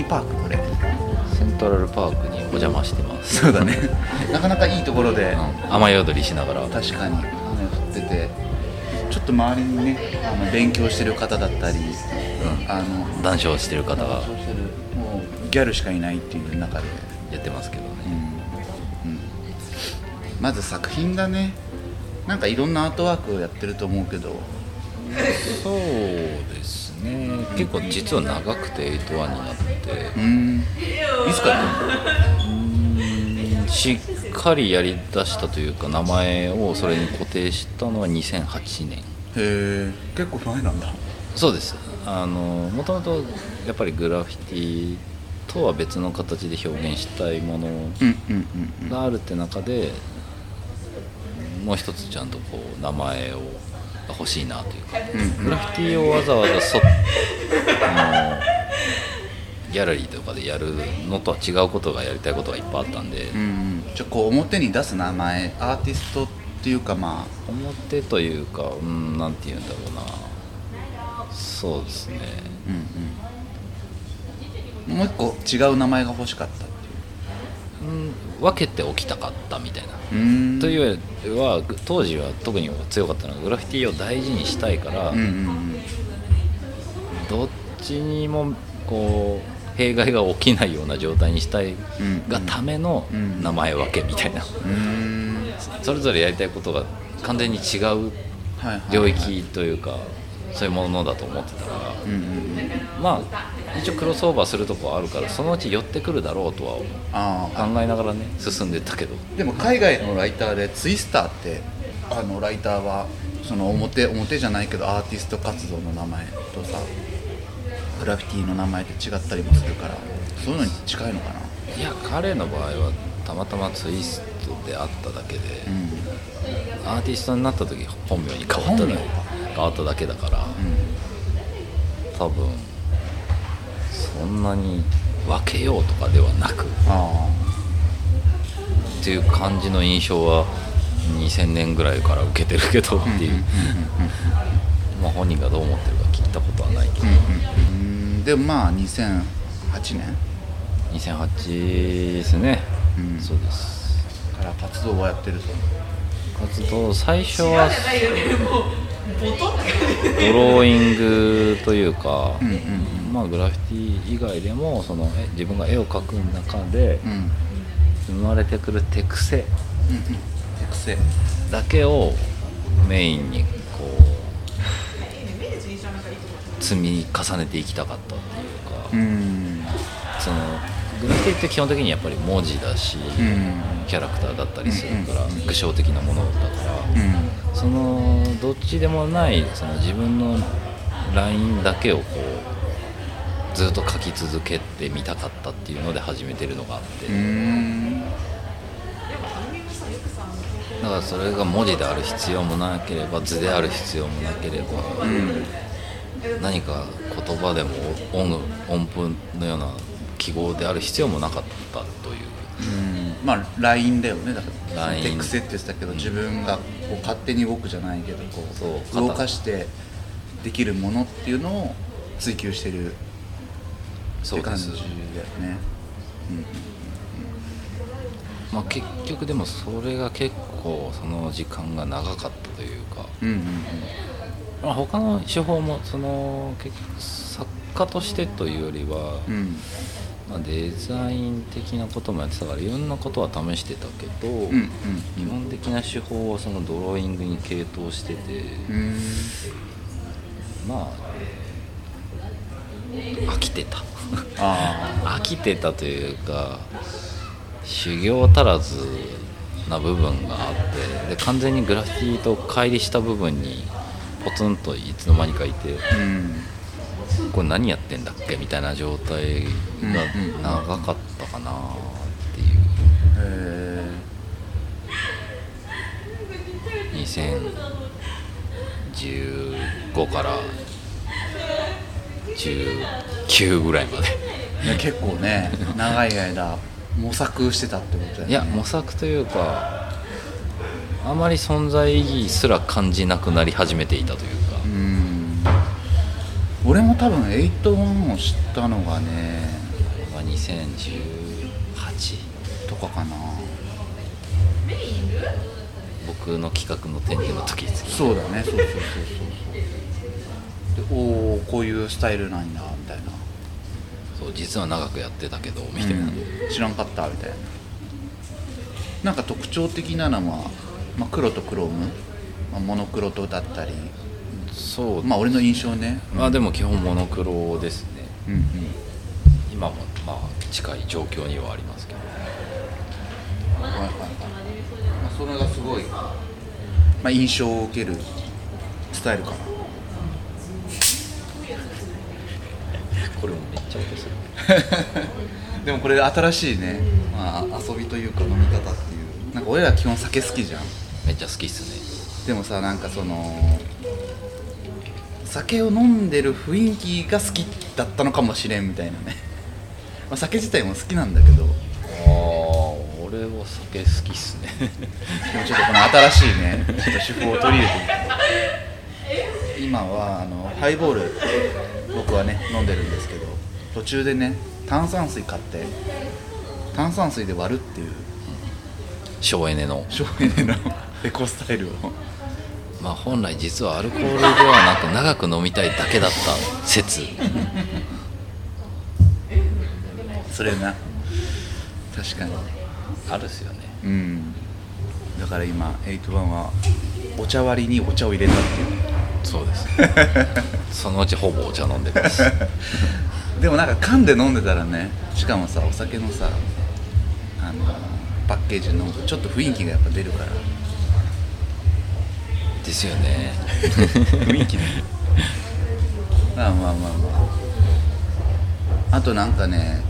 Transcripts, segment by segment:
何パークこれセントラルパークにお邪魔してます、そうだね。なかなかいいところで、うん、雨宿りしながら。確かに雨降ってて。ちょっと周りにねあの勉強してる方だったり、あの談笑してる方が。もうギャルしかいないっていう中で、やってますけどね、うん。うん、まず作品だねなんかいろんなアートワークをやってると思うけど。そうですね。結構実は長くて81になって。うん。いつからやってんのうん。しっかりやりだしたというか名前をそれに固定したのは2008年へえ結構前なんだ。そうです。あのもともとやっぱりグラフィティとは別の形で表現したいものがあるって中でもう一つちゃんとこう名前をが欲しいなというか。うん。グラフィティをわざわざそあのギャラリーとかでやるのとは違うことがやりたいことがいっぱいあったんで、うんうん。じゃあこう表に出す名前アーティストっていうかまあ。表というかうんなんて言うんだろうな。そうですね。うんうん。もう一個違う名前が欲しかった分けておきたかったみたいな。というよりは当時は特に強かったのがグラフィティを大事にしたいから、うんうんうん。どっちにもこう弊害が起きないような状態にしたいうんがためのうん。名前分けみたいな、それぞれやりたいことが完全に違う領域というか、そういうものだと思ってたから、まあ一応クロスオーバーするとこはあるからそのうち寄ってくるだろうとはああ。考えながらね進んでったけど。でも海外のライターでツイスターってあのライターはその表表じゃないけどアーティスト活動の名前とさグラフィティの名前って違ったりもするからそういうのに近いのかな。いや彼の場合はたまたまツイストであっただけで、うん。アーティストになった時本名に変わっただ変わっただけだから、多分そんなに分けようとかではなくあっていう感じの印象は2000年ぐらいから受けてるけどってあいう、まあ本人がどう思ってるか聞いたことはないけど、うんうんでもまあ2008年。2008ですね、うん。そうです。から活動をやってると。活動最初はドローイングというか、うんうんまあグラフィティ以外でもそのえ自分が絵を描く中でうん。うん生まれてくる手癖うん手癖。だけをメインにこう。積み重ねていきたかったっていうか、うんグラフィティって基本的にやっぱり文字だし、うん。キャラクターだったりするから、うん。うん具象的なものだから、うん。そのどっちでもないその自分のラインだけをこうずっと書き続けてみたかったっていうので始めてるのがあって、うん。だからそれが文字である必要もなければ図である必要もなければ、何か言葉でも音音符のような記号である必要もなかったという。うん。まあ LINE だよね。だからライン。手癖って言ってたけど自分がこう勝手に動くじゃないけどこそうう動かしてできるものっていうのを追求してるって感じだよね。まあ、結局でもそれが結構その時間が長かったというか、うんうんまあ、他の手法もその結局作家としてというよりは、うんうんまあ、デザイン的なこともやってたからいろんなことは試してたけど、うんうん。基本的な手法はそのドローイングに傾倒してて、うん。まあ飽きてた。あ 飽きてたというか修行足らずな部分があってで完全にグラフィティと乖離した部分にポツンといつの間にかいてあうんこれ何やってんだっけみたいな状態が長かったかなっていう。へ2015から19ぐらいまで。えいや結構ね長い間模索してたってことだよね。いや模索というかあまり存在意義すら感じなくなり始めていたというか、うん俺も多分81を知ったのがねまあ、2018とかかな。僕の企画の展示の時ですそうだね。そうそうそうそう。そうでおおこういうスタイルなんだみたいな。そう実は長くやってたけどみたいな、うん。知らんかったみたいな。なんか特徴的なのは、まあ、黒とクローム、まあ、モノクロとだったりそう。まあ俺の印象ね。まあでも基本モノクロですね。うんうん。今もまあ近い状況にはありますけど。はいはいはい、まあ、それがすごい、まあ、印象を受けるスタイルかな。これもめっちゃ音するでもこれ新しいね、まあ、遊びというか飲み方っていう。なんか俺ら基本酒好きじゃん。めっちゃ好きっすでもさなんかその酒を飲んでる雰囲気が好きだったのかもしれんみたいなね、まあ、酒自体も好きなんだけど。ねああ俺は酒好きっすね。でもちょっとこの新しいねちょっと手法を取り入れて。今はあのハイボール僕はね飲んでるんですけど途中でね炭酸水買って炭酸水で割るっていう。省エネの。省エネの エコスタイルをまあ本来実はアルコールではなく長く飲みたいだけだった説。それな。確かに。あるっすよね。うん。だから今81はお茶割りにお茶を入れたっていう。そうです。そのうちほぼお茶飲んでます。でもなんか缶で飲んでたらねしかもさお酒のさあのパッケージのちょっと雰囲気がやっぱ出るからですよね。雰囲気ね。まあまあまあまあ。あとなんかね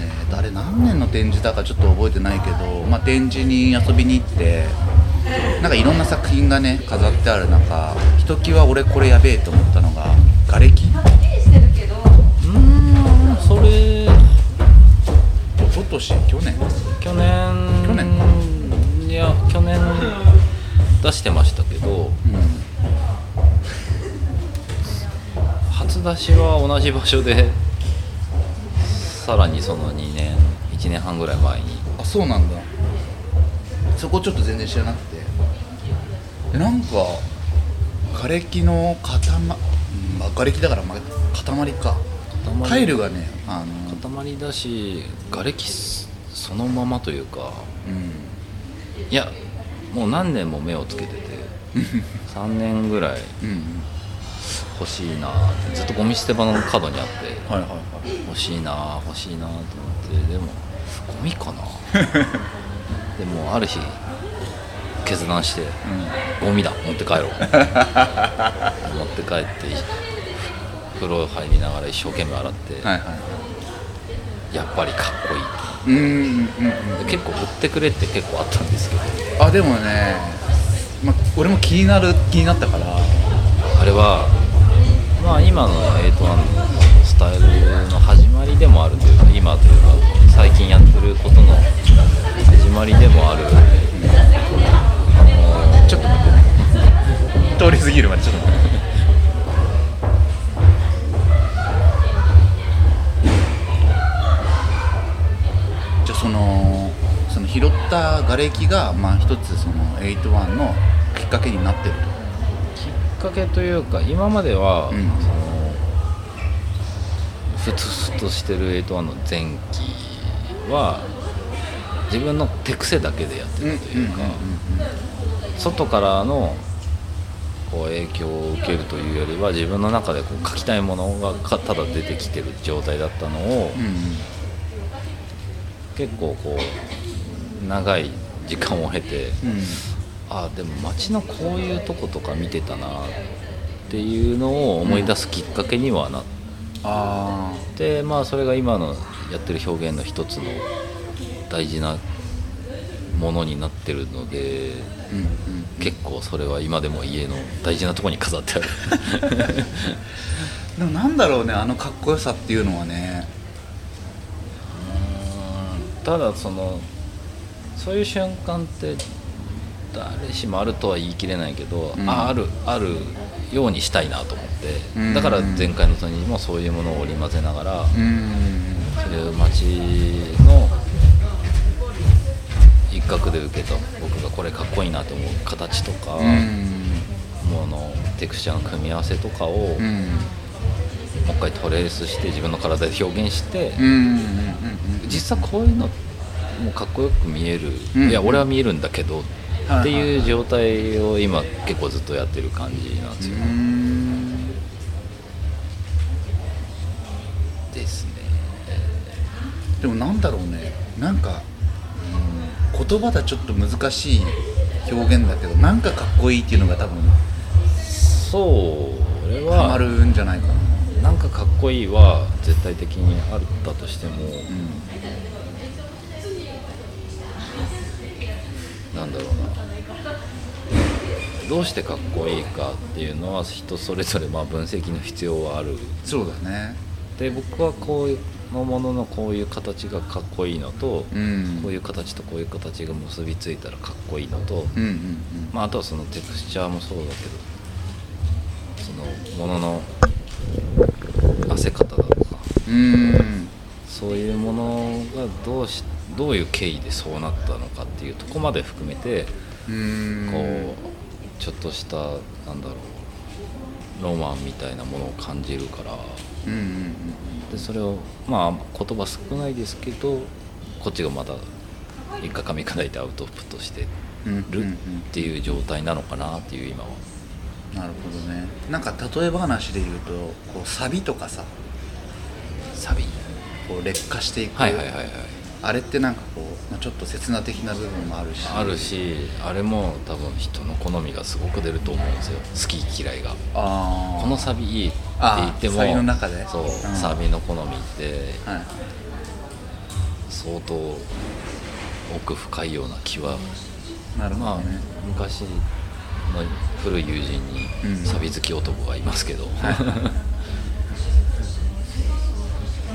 えー誰何年の展示だかちょっと覚えてないけど、まあ、展示に遊びに行ってなんかいろんな作品がね飾ってある中ひときわ俺これやべえと思ったのが瓦礫うーんそれ一昨年？去年？去年。去年？いや去年出してましたけどうん。初出しは同じ場所でさらにその2年1年半ぐらい前に。あそうなんだ。そこちょっと全然知らなくて。えなんか瓦礫の塊、うんまあ、瓦礫だから、まあ、塊か。塊タイルがねあの塊だし瓦礫そのままというかうん。いやもう何年も目をつけてて3年ぐらいうん。欲しいなってずっとゴミ捨て場の角にあってはいはいはい。欲しいな欲しいなと思ってでもゴミかな？でもある日決断してゴミだ持って帰ろう。持って帰って風呂入りながら一生懸命洗って、はいはいやっぱりかっこいいうんうん結構売ってくれって結構あったんですけどうんあでもね、まあ、俺も気になる気になったから。あれはまあ今の81のスタイルの始まりでもあるというか今というか最近やってることの始まりでもある。あのちょっと待って。ね通り過ぎるまでちょっと待って拾った瓦礫がまあ一つその81のきっかけになってるきっかけというか今までは、うん。そのふつふつとしてる81の前期は自分の手癖だけでやってたというか、外からのこう影響を受けるというよりは自分の中でこう書きたいものがかただ出てきてる状態だったのを、うんうん。結構こう長い時間を経て、うん。あでも街のこういうとことか見てたなっていうのを思い出すきっかけにはなっあて、まあそれが今のやってる表現の一つの大事なものになってるのであうんうん。結構それは今でも家の大事なところに飾ってある。でもなんだろうねあのかっこよさっていうのはね。ただそのそういう瞬間って誰しもあるとは言い切れないけど、うん。ああるあるようにしたいなと思って、うん。だから前回の時にもそういうものを織り交ぜながら、うん。そういう街の一角で受けた僕がこれかっこいいなと思う形とか、うん。ものテクスチャーの組み合わせとかを、うん。もう一回トレースして自分の体で表現して、実際こういうのもうかっこよく見える、うん。いや俺は見えるんだけど、はいっていう状態を今結構ずっとやってる感じなんですよ、うん。ですね。でもなんだろうね。なんか、うん、言葉だちょっと難しい表現だけどなんかかっこいいっていうのが多分そう俺ハマはるんじゃないかな。なんかかっこいいは絶対的にあったとしても、なんだろうな。どうしてかっこいいかっていうのは人それぞれまあ分析の必要はある。そうだね。で僕はこういうのもののこういう形がかっこいいのと、うん。こういう形とこういう形が結びついたらかっこいいのと、うんうんうん。まあ、あとはそのテクスチャーもそうだけどそのものの汗方だとかうん。そういうものがどうしどういう経緯でそうなったのかっていうとこまで含めてうん。こうちょっとしたなんだろうロマンみたいなものを感じるから。うんうんでそれをまあ言葉少ないですけどこっちがまだ一回噛み砕いてアウトプットしてうんうんるっていう状態なのかなっていう今は。なるほどね。なんか例え話で言うとこうサビとかさサビ。こう劣化していく、はいはいはいはいあれってなんかこう、まあ、ちょっと刹那的な部分もあるし。あるしあれも多分人の好みがすごく出ると思うんですよ。好き嫌いが。このサビいいって言ってもサビの中で？そう、うん。サビの好みってはい。相当奥深いような気はまあなるほどね、昔の古い友人うん。にサビ好き男がいますけど、は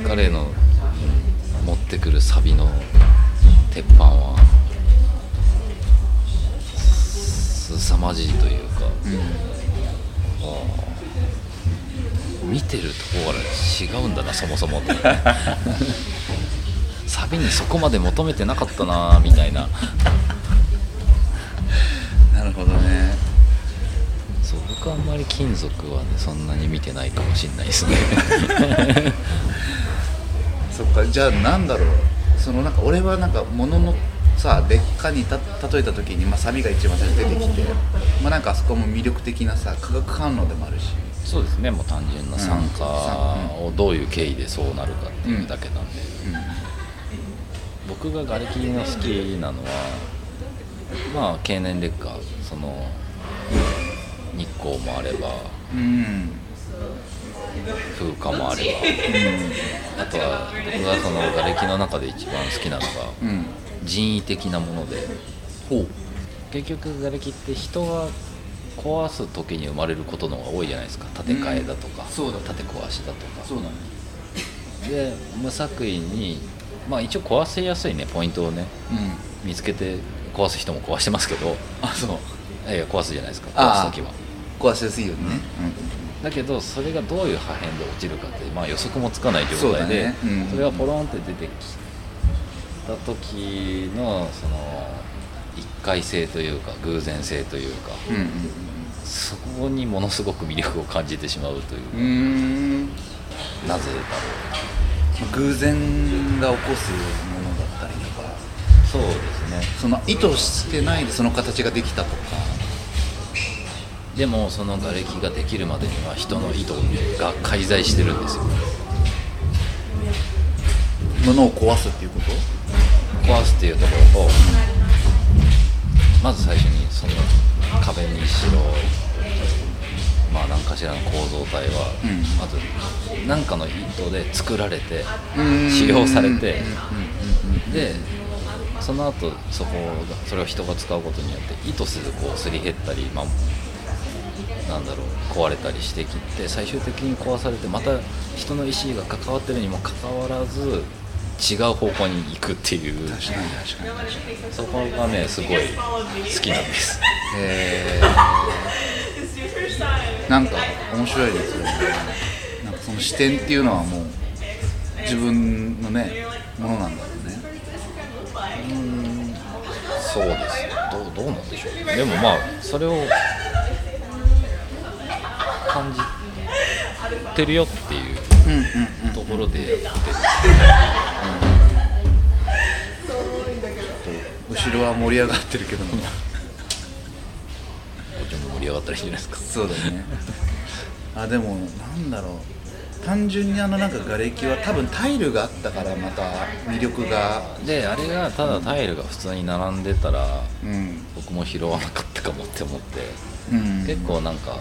彼の持ってくるサビの鉄板はすさまじいというかああ見てるとこから違うんだなそもそもと サビにそこまで求めてなかったなみたいな。なるほどね。そう僕はあんまり金属はねそんなに見てないかもしれないですね そっかじゃあなんだろう。そのなんか俺はなんか物のさ劣化にた例えた時に、まあ、サビが一番最初に出てきて、まあ、なんかあそこも魅力的なさ化学反応でもあるし。そうですね。もう単純な酸化をどういう経緯でそうなるかっていうだけなんで、僕が瓦礫の好きなのはまあ経年劣化その日光もあればうんうん風化もあれば、あとは僕がその瓦礫の中で一番好きなのがうん。人為的なもので。ほう。結局瓦礫って人が壊す時に生まれることの方が多いじゃないですか。建て替えだとか、うん。だ建て壊しだとか。そうだね。で無作為にまあ一応壊せやすいねポイントをね。うん。見つけて壊す人も壊してますけど。あそう。いやいや壊すじゃないですか。ああ。壊す時は。壊しやすいよね、だけどそれがどういう破片で落ちるかって、まあ、予測もつかない状態でそうだね。うん。それがポロンって出てきた時のその一回性というか偶然性というかうんうんそこにものすごく魅力を感じてしまうといううなぜだろ偶然が起こすものだったりとか。うそうですね。その意図してないでその形ができたとかでもその瓦礫ができるまでには人の意図が介在してるんですよ。物を壊すっていうこと？壊すっていうところとまず最初にその壁にしろまあ何かしらの構造体は、うん。まず何かの意図で作られてうん。使用されてうん。でその後そこがそれを人が使うことによって意図せずこうすり減ったり、まあ、なんだろう壊れたりしてきて最終的に壊されてまた人の意思が関わってるにもかかわらず違う方向に行くっていう。確かに確かに。確かにそこがねすごい好きなんです。へ えなんか面白いですよね。なんかその視点っていうのはもう自分のねものなんだろうね。そうですねどうどうなんでしょう。でもまあそれを感じ。てるよっていうところで。やってる後ろは盛り上がってるけども。こっちも盛り上がったらいいんじゃないですか？そうだね。あでもなんだろう。単純にあのなんか瓦礫は多分タイルがあったからまた魅力が。であれがただタイルが普通に並んでたらうん、僕も拾わなかったかもって思って、うん、結構なんか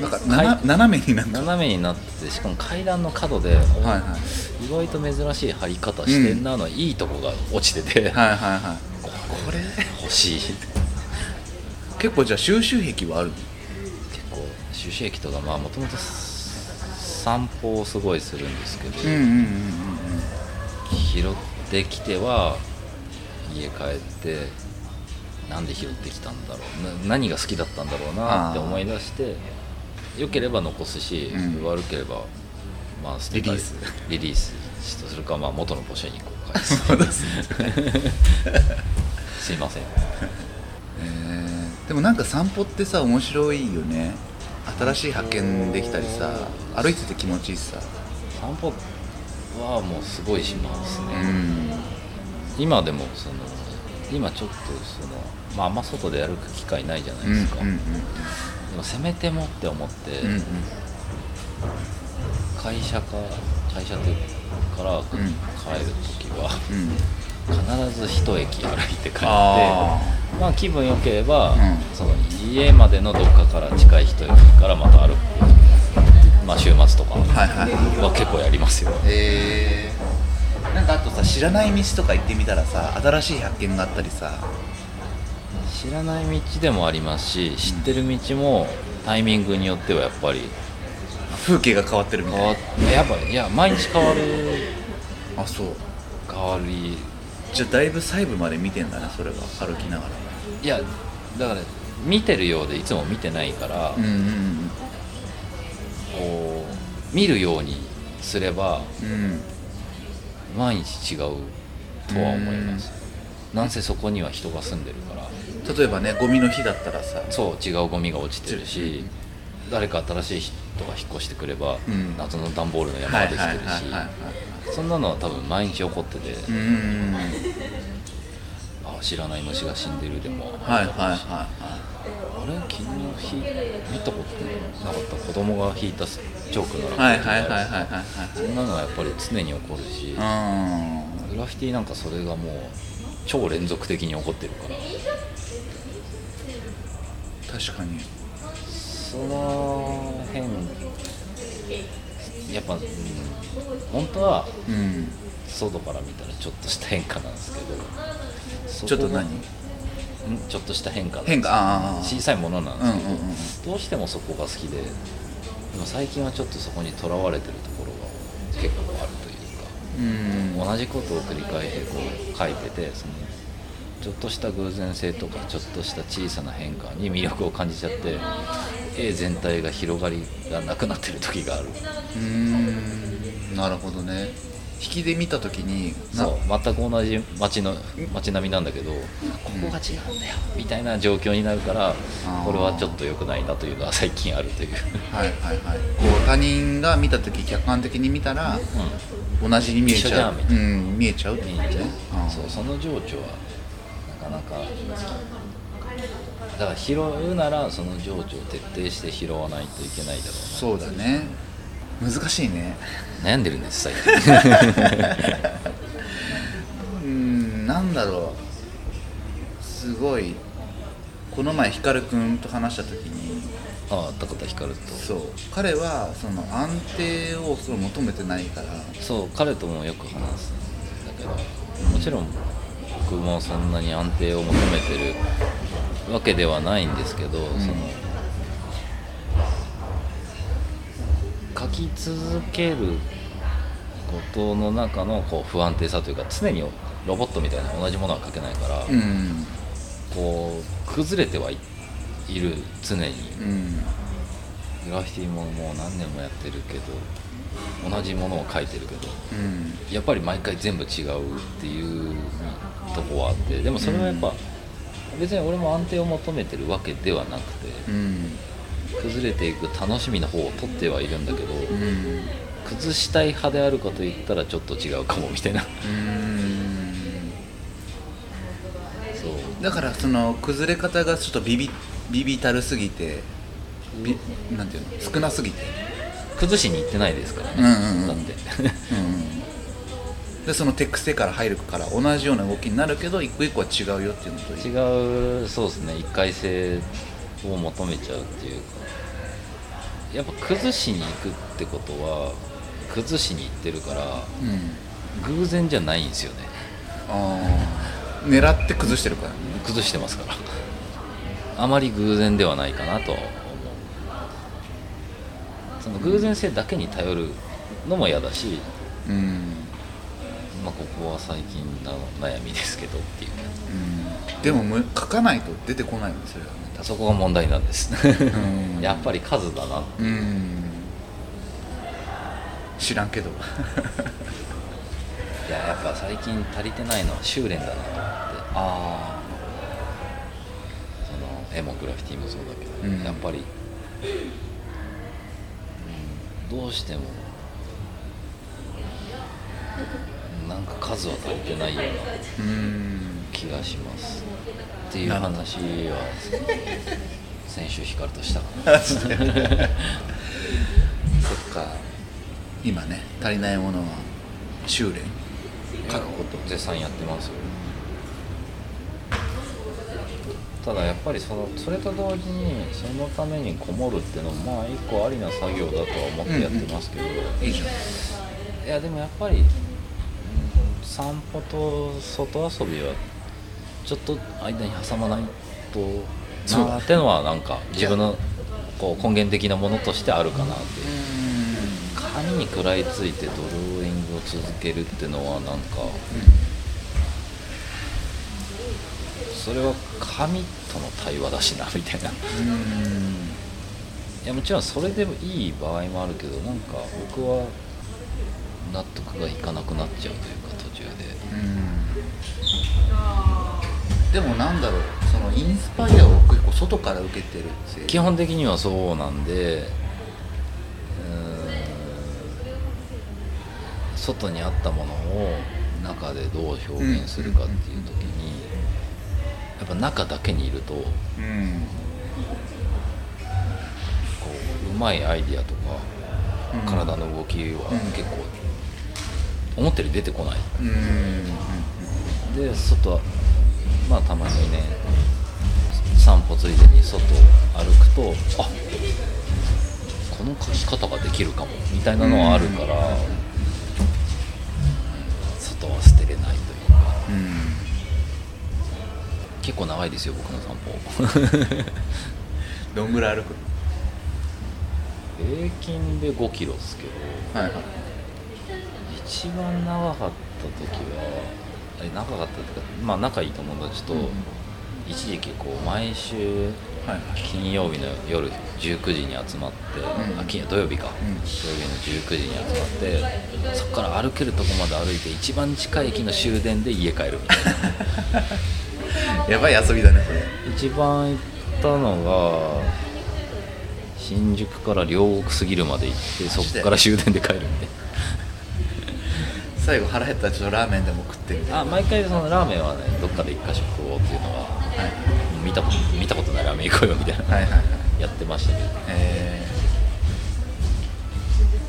なんか斜めになんか。斜めになっててしかも階段の角で、はいはい。意外と珍しい貼り方してんなの、いいとこが落ちてて、はいはいはい。これ欲しい。結構じゃあ収集癖はある結構収集液とかまあもともと散歩をすごいするんですけど、うんうんうんうん拾ってきては家帰ってなんで拾ってきたんだろう。な何が好きだったんだろうなって思い出して良ければ残すし、うん。悪ければまあ捨てたりリリース。リリースするかまあ元のポシェにこう返す。すね。すいません。えーでもなんか散歩ってさ面白いよね。新しい発見できたりさ歩いてて気持ちいいしさ。散歩はもうすごいしますうね、ん。今でもその今ちょっとそのまああんま外で歩く機会ないじゃないうんうんですか、うん。でもせめてもって思って、うんうん。会社か会社というから帰る時はうん。必ず一駅歩いて帰ってあまあ気分良ければ、うん。その家までのどっかから近い一駅からまた歩く。まあ週末とかはいはい。は結構やりますよ。えー、なんかあとさ知らない道とか行ってみたらさ新しい発見があったりさ知らない道でもありますし知ってる道もタイミングによってはやっぱり風景が変わってるみたい変わっやっぱいや毎日変わる。なあそう。変わり。じゃあだいぶ細部まで見てんだねそれは歩きながら。いやだから見てるようでいつも見てないから、うんうんこう見るようにすればうんうん。毎日違うとは思いますなんせそこには人が住んでるから。例えばねゴミの日だったらさ。そう違うゴミが落ちてるし誰か新しい人が引っ越してくれば、うん。謎の段ボールの山はいができてるはいはいはいはしそんなのは多分毎日起こってて、いうんあ知らない虫が死んでるでも。はいはいはいはあれ昨日ひ見たことなかった子供が引いたチョークならいはいはいはいはいはいそんなのはやっぱり常に起こるし。はいグラフィティなんかそれがもう超連続的に起こってるから。うん確かに。その辺やっぱ、うん、本当はうん外から見たらちょっとした変化なんですけど。ちょっと何？うんちょっとした変化変化小さいものなんですけど、うんうんうんどうしてもそこが好きででも最近はちょっとそこにとらわれてると同じことを繰り返してこう書いててそのちょっとした偶然性とかちょっとした小さな変化に魅力を感じちゃって絵全体が広がりがなくなってる時がある。うーん。なるほどね。引きで見た時になそう。全く同じ街の街並みなんだけどここが違うんだよ。みたいな状況になるからー。これはちょっと良くないなというのは最近あるという、はいはいはい。こう他人が見た時客観的に見たらう同じに見えちゃゃううん見えちゃうってん、いいんじゃない？あーそうその情緒はなかなかだから拾うならその情緒を徹底して拾わないといけないだろそうだね。難しいね。うな悩んでるんです最近。うんなんだろう。すごい。この前光くんと話した時にああ高田光と。そう。彼はその安定をその求めてないから。そう彼ともよく話すんだけどもちろん僕もそんなに安定を求めてるわけではないんですけど、ん。その書き続けることの中のこう不安定さというか常にロボットみたいな同じものは書けないから、うん。こう崩れてはいいる常に。うん。グラフィティももう何年もやってるけど同じものを書いてるけどうん。やっぱり毎回全部違うっていうとこはあってでもそれはやっぱ、別に俺も安定を求めてるわけではなくてうん。崩れていく楽しみの方を取ってはいるんだけど、うん。崩したい派であるかといったらちょっと違うかもみたいな。うん。そう。だからその崩れ方がちょっとビビビビたるすぎてビなんていうの？少なすぎて、崩しに行ってないですからね、うんうんうん。だって。うん、でその手癖から入るから同じような動きになるけど一個一個は違うよっていうのと違うそうですね。一回性を求めちゃうっていうか。やっぱ崩しに行くってことは崩しに行ってるからうん。偶然じゃないんですよね。ああ狙って崩してるからね。崩してますからあまり偶然ではないかなとは思う。その偶然性だけに頼るのも嫌だし、うん、まあ、ここは最近の悩みですけどっていう。うん、でもむ書かないと出てこないんですよね。多そこが問題なんです。分 やっぱり数だなうん。知らんけど。いややっぱ最近足りてないのは修練だなと思って。あその絵もグラフィティもそうだけど、うん。やっぱり、うん。どうしても。なんか数は足りてないような気がします。っていう話は先週光としたかな そっか。今ね足りないものは修練。書くこと絶賛やってますよただやっぱりそのそれと同時にそのためにこもるっていうのもまあ一個ありな作業だとは思ってやってますけど、いいじゃん。いやでもやっぱり、うん散歩と外遊びはちょっと間に挟まないとなーってのはなんか自分のこう根源的なものとしてあるかなって紙に食らいついてドローイングを続けるってのはなんかそれは紙との対話だしなみたいな。いやもちろんそれでもいい場合もあるけどなんか僕は納得がいかなくなっちゃうというか途中で。でもなんだろうそのインスパイアを結構外から受けてるって。基本的にはそうなんでうーん。外にあったものを中でどう表現するかっていう時にやっぱ中だけにいるとこうん。ううまいアイディアとかうん体の動きはうん。結構思ったより出てこない。うん。で外まあたまにね散歩ついでに外歩くとあこの書き方ができるかもみたいなのはあるから、結構長いですよ僕の散歩。どんぐらい歩く平均で5キロですけどはい。はい一番長かった時はえ長かったっていうかまあ仲いい友達と、うん。うん一時期こう毎週金曜日の夜19時に集まって、うんあ金土曜日か、うん。土曜日の19時に集まってそこから歩けるとこまで歩いて一番近い駅の終電で家帰るみたいな やばい遊びだねそれ。一番行ったのが新宿から両国過ぎるまで行ってそこから終電で帰るみたい最後腹減ったらちょっとラーメンでも食ってみたいな。あ毎回そのラーメンはねどっかで一箇所食おうっていうのはなはい。見たこと見たことないラーメン行こうよみたいな、はいはいはい。やってましたけど。え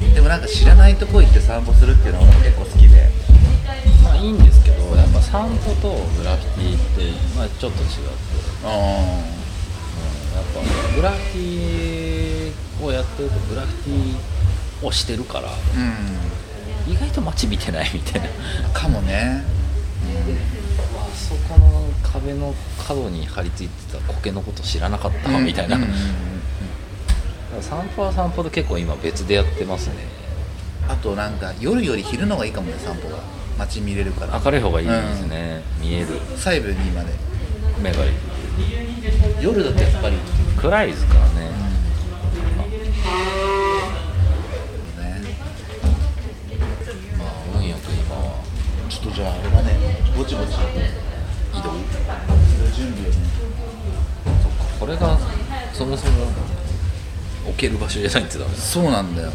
ー。でもなんか知らないとこ行って散歩するっていうのも結構好きで。まあいいんですけどやっぱ散歩とグラフィティって、まあ、ちょっと違って、あうん、やっぱグラフィティをやってるとグラフィティをしてるからあうん。意外と街見てないみたいな。かもね。あそこの壁の角に張り付いてた苔のこと知らなかったわみたいな、うんうん散歩は散歩で結構今別でやってますね。あとなんか夜より昼の方がいいかもね散歩は街見れるから。明るい方がいいですね、見える。細部にまで。目がいい。夜だとやっぱり。ね暗いですからね、まあ運よく今は。ちょっとじゃああれだね。ぼちぼち移動。準備をね。そっか。これがそもそも置ける場所じゃないってダメそうなんだよ